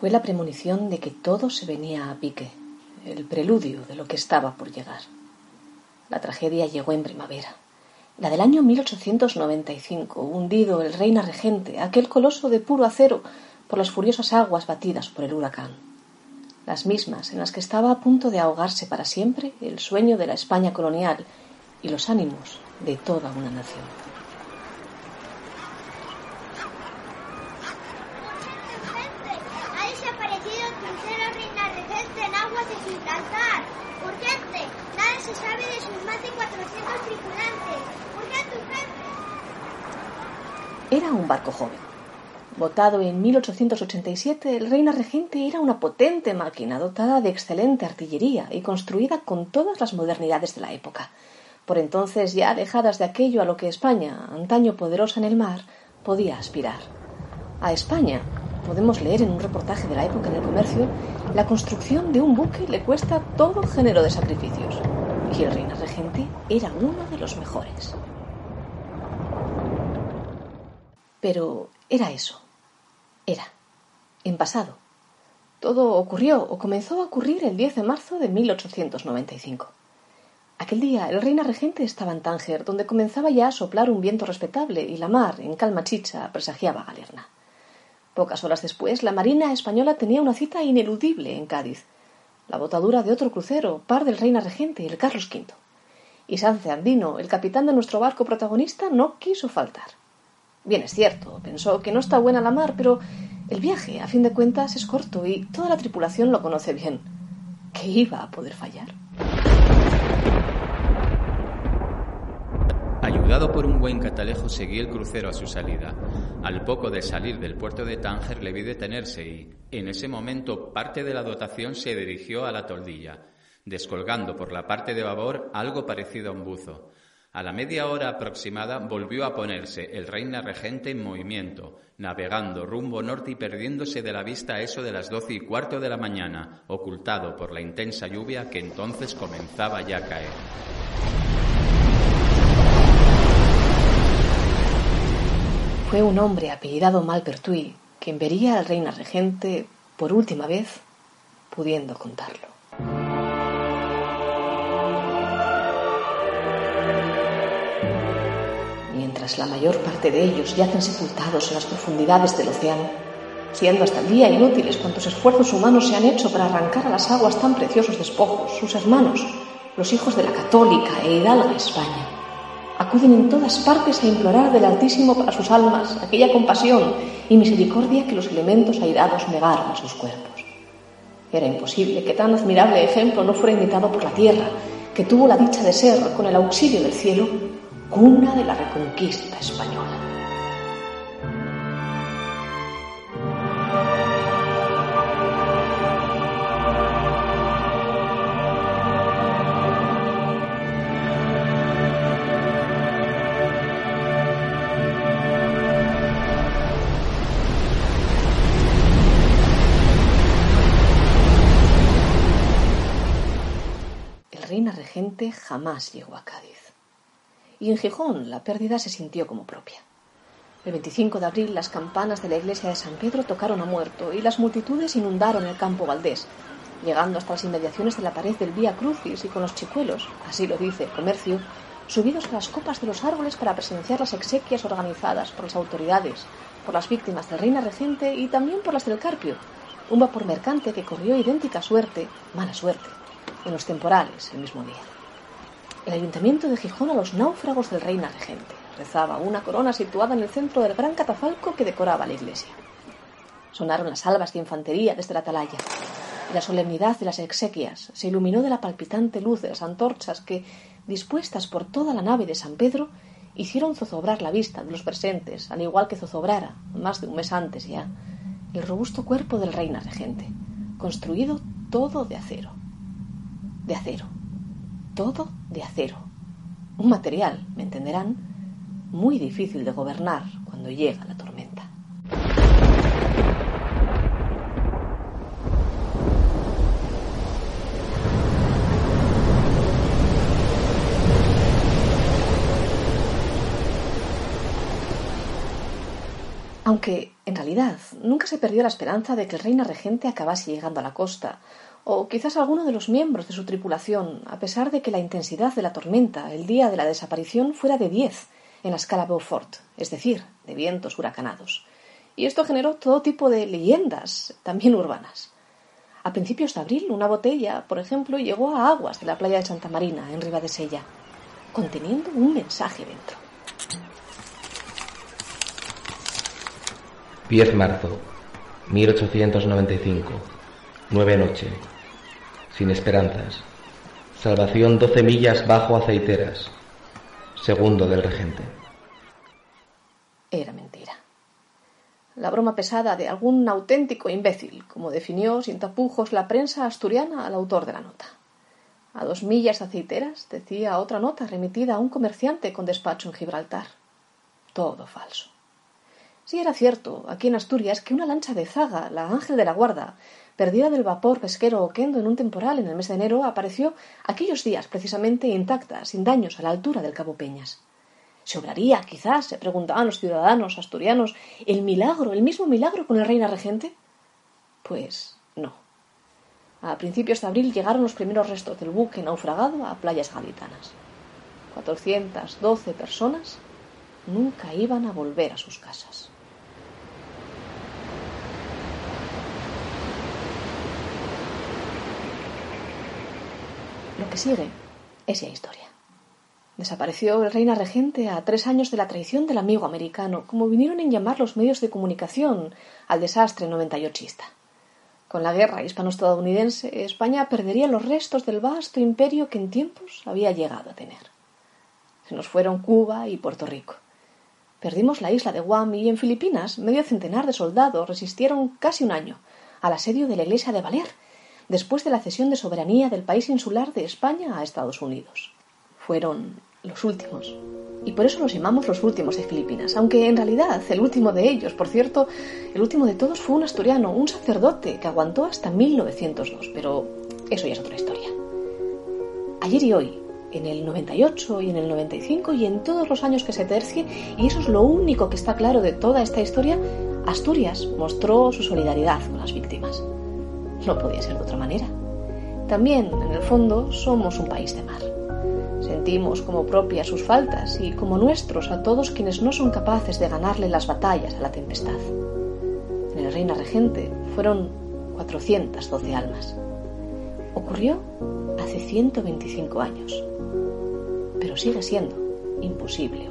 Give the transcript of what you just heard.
Fue la premonición de que todo se venía a pique, el preludio de lo que estaba por llegar. La tragedia llegó en primavera. La del año 1895, hundido el reina regente, aquel coloso de puro acero, por las furiosas aguas batidas por el huracán. Las mismas en las que estaba a punto de ahogarse para siempre el sueño de la España colonial y los ánimos de toda una nación. Era un barco joven. Votado en 1887, el Reina Regente era una potente máquina dotada de excelente artillería y construida con todas las modernidades de la época, por entonces ya alejadas de aquello a lo que España, antaño poderosa en el mar, podía aspirar. A España, podemos leer en un reportaje de la época en el comercio, la construcción de un buque le cuesta todo género de sacrificios, y el Reina Regente era uno de los mejores. Pero era eso. Era. En pasado. Todo ocurrió o comenzó a ocurrir el 10 de marzo de 1895. Aquel día el reina regente estaba en Tánger, donde comenzaba ya a soplar un viento respetable y la mar, en calma chicha, presagiaba galerna. Pocas horas después, la Marina española tenía una cita ineludible en Cádiz, la botadura de otro crucero, par del reina regente, el Carlos V. Y Sance Andino, el capitán de nuestro barco protagonista, no quiso faltar. Bien, es cierto, pensó que no está buena la mar, pero el viaje, a fin de cuentas, es corto y toda la tripulación lo conoce bien. ¿Qué iba a poder fallar? Ayudado por un buen catalejo, seguí el crucero a su salida. Al poco de salir del puerto de Tánger le vi detenerse y, en ese momento, parte de la dotación se dirigió a la toldilla, descolgando por la parte de babor algo parecido a un buzo. A la media hora aproximada volvió a ponerse el Reina Regente en movimiento, navegando rumbo norte y perdiéndose de la vista a eso de las doce y cuarto de la mañana, ocultado por la intensa lluvia que entonces comenzaba ya a caer. Fue un hombre apellidado Malpertuis quien vería al Reina Regente por última vez, pudiendo contarlo. La mayor parte de ellos yacen sepultados en las profundidades del océano, siendo hasta el día inútiles cuantos esfuerzos humanos se han hecho para arrancar a las aguas tan preciosos despojos, sus hermanos, los hijos de la católica e hidalga España. Acuden en todas partes a implorar del Altísimo para sus almas aquella compasión y misericordia que los elementos airados negaron a sus cuerpos. Era imposible que tan admirable ejemplo no fuera imitado por la tierra, que tuvo la dicha de ser, con el auxilio del cielo, cuna de la reconquista española. El reina regente jamás llegó a Cádiz y en Gijón la pérdida se sintió como propia. El 25 de abril las campanas de la iglesia de San Pedro tocaron a muerto y las multitudes inundaron el campo Valdés, llegando hasta las inmediaciones de la pared del Vía Crucis y con los chicuelos, así lo dice el comercio, subidos a las copas de los árboles para presenciar las exequias organizadas por las autoridades, por las víctimas del Reina Regente y también por las del Carpio, un vapor mercante que corrió idéntica suerte, mala suerte, en los temporales el mismo día. El ayuntamiento de Gijón a los náufragos del Reina Regente. Rezaba una corona situada en el centro del gran catafalco que decoraba la iglesia. Sonaron las albas de infantería desde la atalaya. Y la solemnidad de las exequias se iluminó de la palpitante luz de las antorchas que, dispuestas por toda la nave de San Pedro, hicieron zozobrar la vista de los presentes, al igual que zozobrara, más de un mes antes ya, el robusto cuerpo del reina regente, construido todo de acero. De acero todo de acero. Un material, me entenderán, muy difícil de gobernar cuando llega la tormenta. Aunque, en realidad, nunca se perdió la esperanza de que el reina regente acabase llegando a la costa, o quizás alguno de los miembros de su tripulación, a pesar de que la intensidad de la tormenta el día de la desaparición fuera de diez en la escala Beaufort, es decir, de vientos huracanados. Y esto generó todo tipo de leyendas, también urbanas. A principios de abril, una botella, por ejemplo, llegó a aguas de la playa de Santa Marina, en Sella, conteniendo un mensaje dentro. 10 marzo, 1895. Nueve noche. Sin esperanzas. Salvación 12 millas bajo aceiteras. Segundo del regente. Era mentira la broma pesada de algún auténtico imbécil, como definió sin tapujos la prensa asturiana al autor de la nota. A dos millas aceiteras, decía otra nota remitida a un comerciante con despacho en Gibraltar. Todo falso. Sí era cierto, aquí en Asturias, que una lancha de zaga, la Ángel de la Guarda, perdida del vapor pesquero Oquendo en un temporal en el mes de enero, apareció aquellos días precisamente intacta, sin daños, a la altura del Cabo Peñas. ¿Se obraría, quizás, se preguntaban los ciudadanos asturianos, el milagro, el mismo milagro con el reina regente? Pues no. A principios de abril llegaron los primeros restos del buque naufragado a playas galitanas. 412 personas nunca iban a volver a sus casas. Lo que sigue es ya historia. Desapareció el reina regente a tres años de la traición del amigo americano, como vinieron en llamar los medios de comunicación al desastre 98ista. Con la guerra hispano-estadounidense, España perdería los restos del vasto imperio que en tiempos había llegado a tener. Se nos fueron Cuba y Puerto Rico. Perdimos la isla de Guam y en Filipinas medio centenar de soldados resistieron casi un año al asedio de la iglesia de Valer, después de la cesión de soberanía del país insular de España a Estados Unidos. Fueron los últimos. Y por eso los llamamos los últimos de Filipinas, aunque en realidad el último de ellos, por cierto, el último de todos fue un asturiano, un sacerdote que aguantó hasta 1902, pero eso ya es otra historia. Ayer y hoy, en el 98 y en el 95 y en todos los años que se tercie, y eso es lo único que está claro de toda esta historia, Asturias mostró su solidaridad con las víctimas. No podía ser de otra manera. También, en el fondo, somos un país de mar. Sentimos como propias sus faltas y como nuestros a todos quienes no son capaces de ganarle las batallas a la tempestad. En el Reina Regente fueron 412 almas. Ocurrió hace 125 años, pero sigue siendo imposible